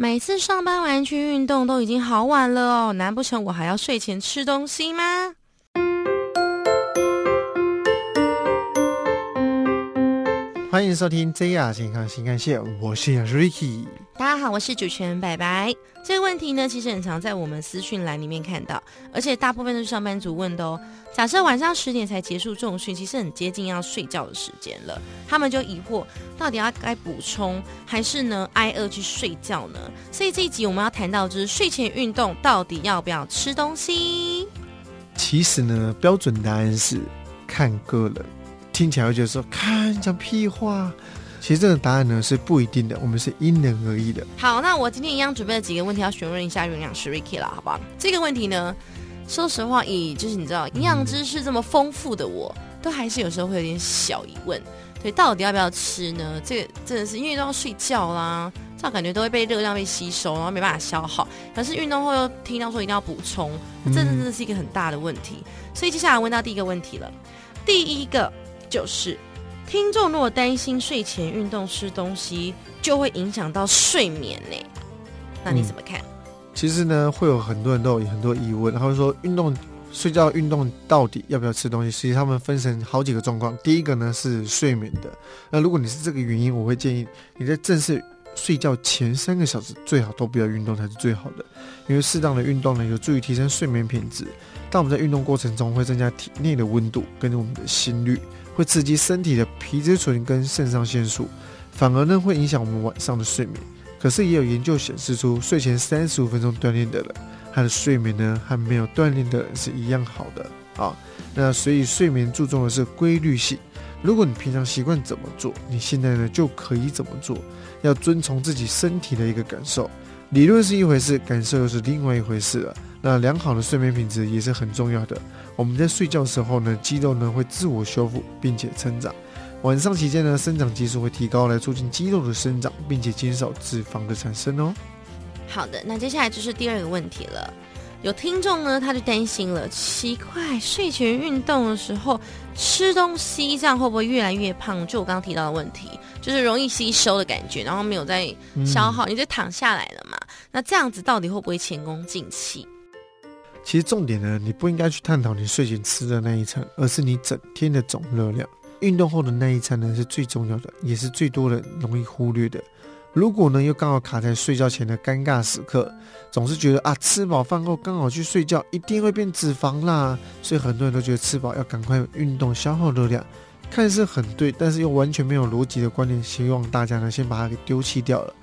每次上班完去运动都已经好晚了哦，难不成我还要睡前吃东西吗？欢迎收听 JR 健康新干线，我是 Ricky。大家好，我是主持人白白。这个问题呢，其实很常在我们私讯栏里面看到，而且大部分都是上班族问的哦。假设晚上十点才结束重训，其实很接近要睡觉的时间了，他们就疑惑到底要该补充还是呢挨饿去睡觉呢？所以这一集我们要谈到就是睡前运动到底要不要吃东西？其实呢，标准答案是看个人。听起来会觉得说，看讲屁话。其实这个答案呢是不一定的，我们是因人而异的。好，那我今天一样准备了几个问题要询问一下营养师 Ricky 了，好不好？这个问题呢，说实话，以就是你知道营养知识这么丰富的我，都还是有时候会有点小疑问。对，到底要不要吃呢？这个真的是因为都要睡觉啦，这样感觉都会被热量被吸收，然后没办法消耗。可是运动后又听到说一定要补充，这真的是一个很大的问题。所以接下来问到第一个问题了，第一个。就是听众如果担心睡前运动吃东西就会影响到睡眠呢，那你怎么看？其实呢，会有很多人都有很多疑问，他会说运动睡觉运动到底要不要吃东西？其实他们分成好几个状况。第一个呢是睡眠的，那如果你是这个原因，我会建议你在正式睡觉前三个小时最好都不要运动才是最好的，因为适当的运动呢有助于提升睡眠品质。但我们在运动过程中会增加体内的温度跟我们的心率。会刺激身体的皮质醇跟肾上腺素，反而呢会影响我们晚上的睡眠。可是也有研究显示出，睡前三十五分钟锻炼的人，他的睡眠呢和没有锻炼的人是一样好的啊。那所以睡眠注重的是规律性。如果你平常习惯怎么做，你现在呢就可以怎么做。要遵从自己身体的一个感受。理论是一回事，感受又是另外一回事了。那良好的睡眠品质也是很重要的。我们在睡觉的时候呢，肌肉呢会自我修复并且成长。晚上期间呢，生长激素会提高，来促进肌肉的生长，并且减少脂肪的产生哦。好的，那接下来就是第二个问题了。有听众呢，他就担心了，奇怪，睡前运动的时候吃东西，这样会不会越来越胖？就我刚刚提到的问题，就是容易吸收的感觉，然后没有在消耗，你就躺下来了嘛？那这样子到底会不会前功尽弃？其实重点呢，你不应该去探讨你睡前吃的那一餐，而是你整天的总热量。运动后的那一餐呢，是最重要的，也是最多人容易忽略的。如果呢，又刚好卡在睡觉前的尴尬时刻，总是觉得啊，吃饱饭后刚好去睡觉，一定会变脂肪啦。所以很多人都觉得吃饱要赶快运动消耗热量，看似很对，但是又完全没有逻辑的观念，希望大家呢先把它给丢弃掉了。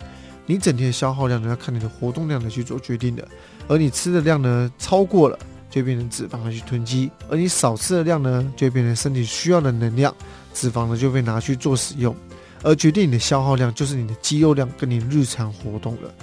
你整天的消耗量呢，要看你的活动量来去做决定的。而你吃的量呢，超过了就变成脂肪来去囤积；而你少吃的量呢，就变成身体需要的能量，脂肪呢就被拿去做使用。而决定你的消耗量，就是你的肌肉量跟你日常活动了。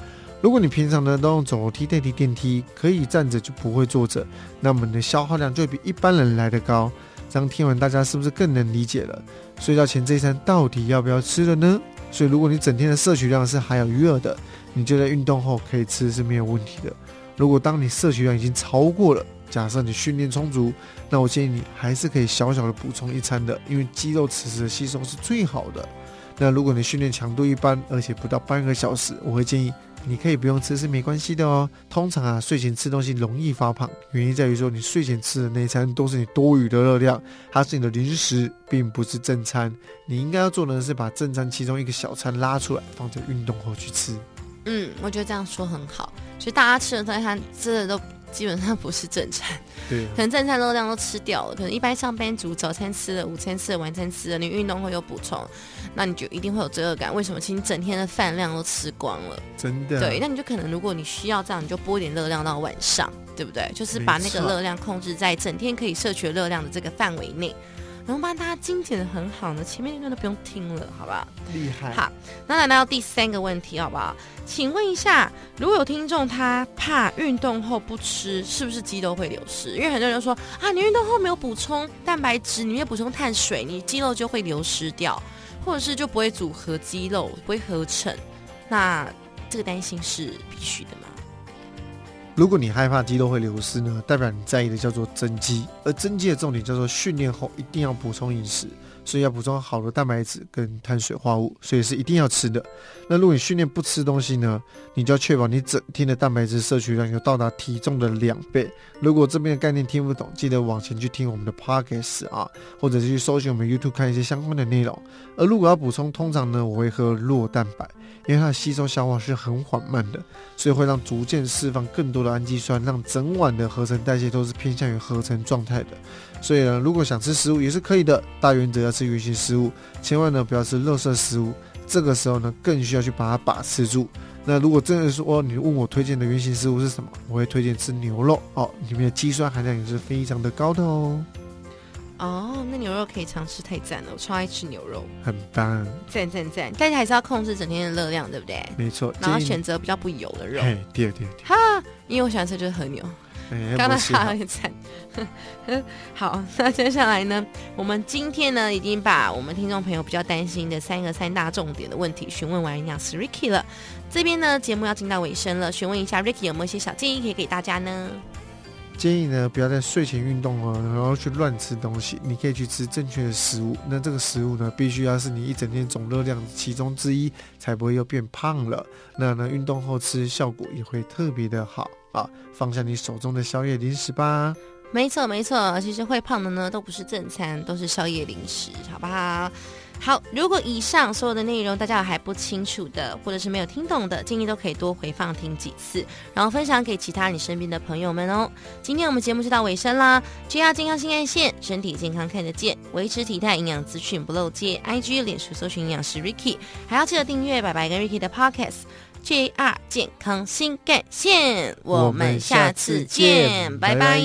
如果你平常呢都用走楼梯代替电梯，可以站着就不会坐着，那么你的消耗量就比一般人来得高。这样听完，大家是不是更能理解了？睡觉前这一餐到底要不要吃了呢？所以，如果你整天的摄取量是含有余额的，你就在运动后可以吃是没有问题的。如果当你摄取量已经超过了，假设你训练充足，那我建议你还是可以小小的补充一餐的，因为肌肉此时的吸收是最好的。那如果你训练强度一般，而且不到半个小时，我会建议你可以不用吃是没关系的哦。通常啊，睡前吃东西容易发胖，原因在于说你睡前吃的那一餐都是你多余的热量，它是你的零食，并不是正餐。你应该要做的是把正餐其中一个小餐拉出来，放在运动后去吃。嗯，我觉得这样说很好。其实大家吃的早餐真的都基本上不是正餐，对，可能正餐热量都吃掉了。可能一般上班族早餐吃了，午餐吃了，晚餐吃了，你运动会有补充，那你就一定会有罪恶感。为什么？其实你整天的饭量都吃光了，真的。对，那你就可能如果你需要这样，你就拨一点热量到晚上，对不对？就是把那个热量控制在整天可以摄取热量的这个范围内。能帮大家精简的很好呢，前面那段都不用听了，好不好？厉害。好，那来到第三个问题，好不好？请问一下，如果有听众他怕运动后不吃，是不是肌肉会流失？因为很多人说啊，你运动后没有补充蛋白质，你没有补充碳水，你肌肉就会流失掉，或者是就不会组合肌肉，不会合成。那这个担心是必须的吗？如果你害怕肌肉会流失呢，代表你在意的叫做增肌，而增肌的重点叫做训练后一定要补充饮食。所以要补充好的蛋白质跟碳水化合物，所以是一定要吃的。那如果你训练不吃东西呢，你就要确保你整天的蛋白质摄取量有到达体重的两倍。如果这边的概念听不懂，记得往前去听我们的 podcast 啊，或者是去搜寻我们 YouTube 看一些相关的内容。而如果要补充，通常呢我会喝弱蛋白，因为它的吸收消化是很缓慢的，所以会让逐渐释放更多的氨基酸，让整晚的合成代谢都是偏向于合成状态的。所以呢，如果想吃食物也是可以的，大原则要吃原形食物，千万呢不要吃垃圾食物。这个时候呢，更需要去把它把持住。那如果真的说你问我推荐的原型食物是什么，我会推荐吃牛肉哦，里面的肌酸含量也是非常的高的哦。哦，那牛肉可以常吃，太赞了！我超爱吃牛肉，很棒，赞赞赞！但是还是要控制整天的热量，对不对？没错，然后选择比较不油的肉。嘿，对对对，哈，因为我喜欢吃就是和牛。刚刚他很惨。好，那接下来呢？我们今天呢，已经把我们听众朋友比较担心的三个三大重点的问题询问完营养师 Ricky 了。这边呢，节目要进到尾声了，询问一下 Ricky 有没有一些小建议可以给大家呢？建议呢，不要在睡前运动哦，然后去乱吃东西。你可以去吃正确的食物，那这个食物呢，必须要是你一整天总热量其中之一，才不会又变胖了。那呢，运动后吃效果也会特别的好。啊，放下你手中的宵夜零食吧。没错，没错，其实会胖的呢，都不是正餐，都是宵夜零食，好不好？好，如果以上所有的内容大家还不清楚的，或者是没有听懂的，建议都可以多回放听几次，然后分享给其他你身边的朋友们哦。今天我们节目就到尾声啦，JR 健康新爱线，身体健康看得见，维持体态营养资讯不漏接，IG 脸书搜寻营养师 Ricky，还要记得订阅白白跟 Ricky 的 Podcast。JR 健康新干线，我们下次见，拜拜。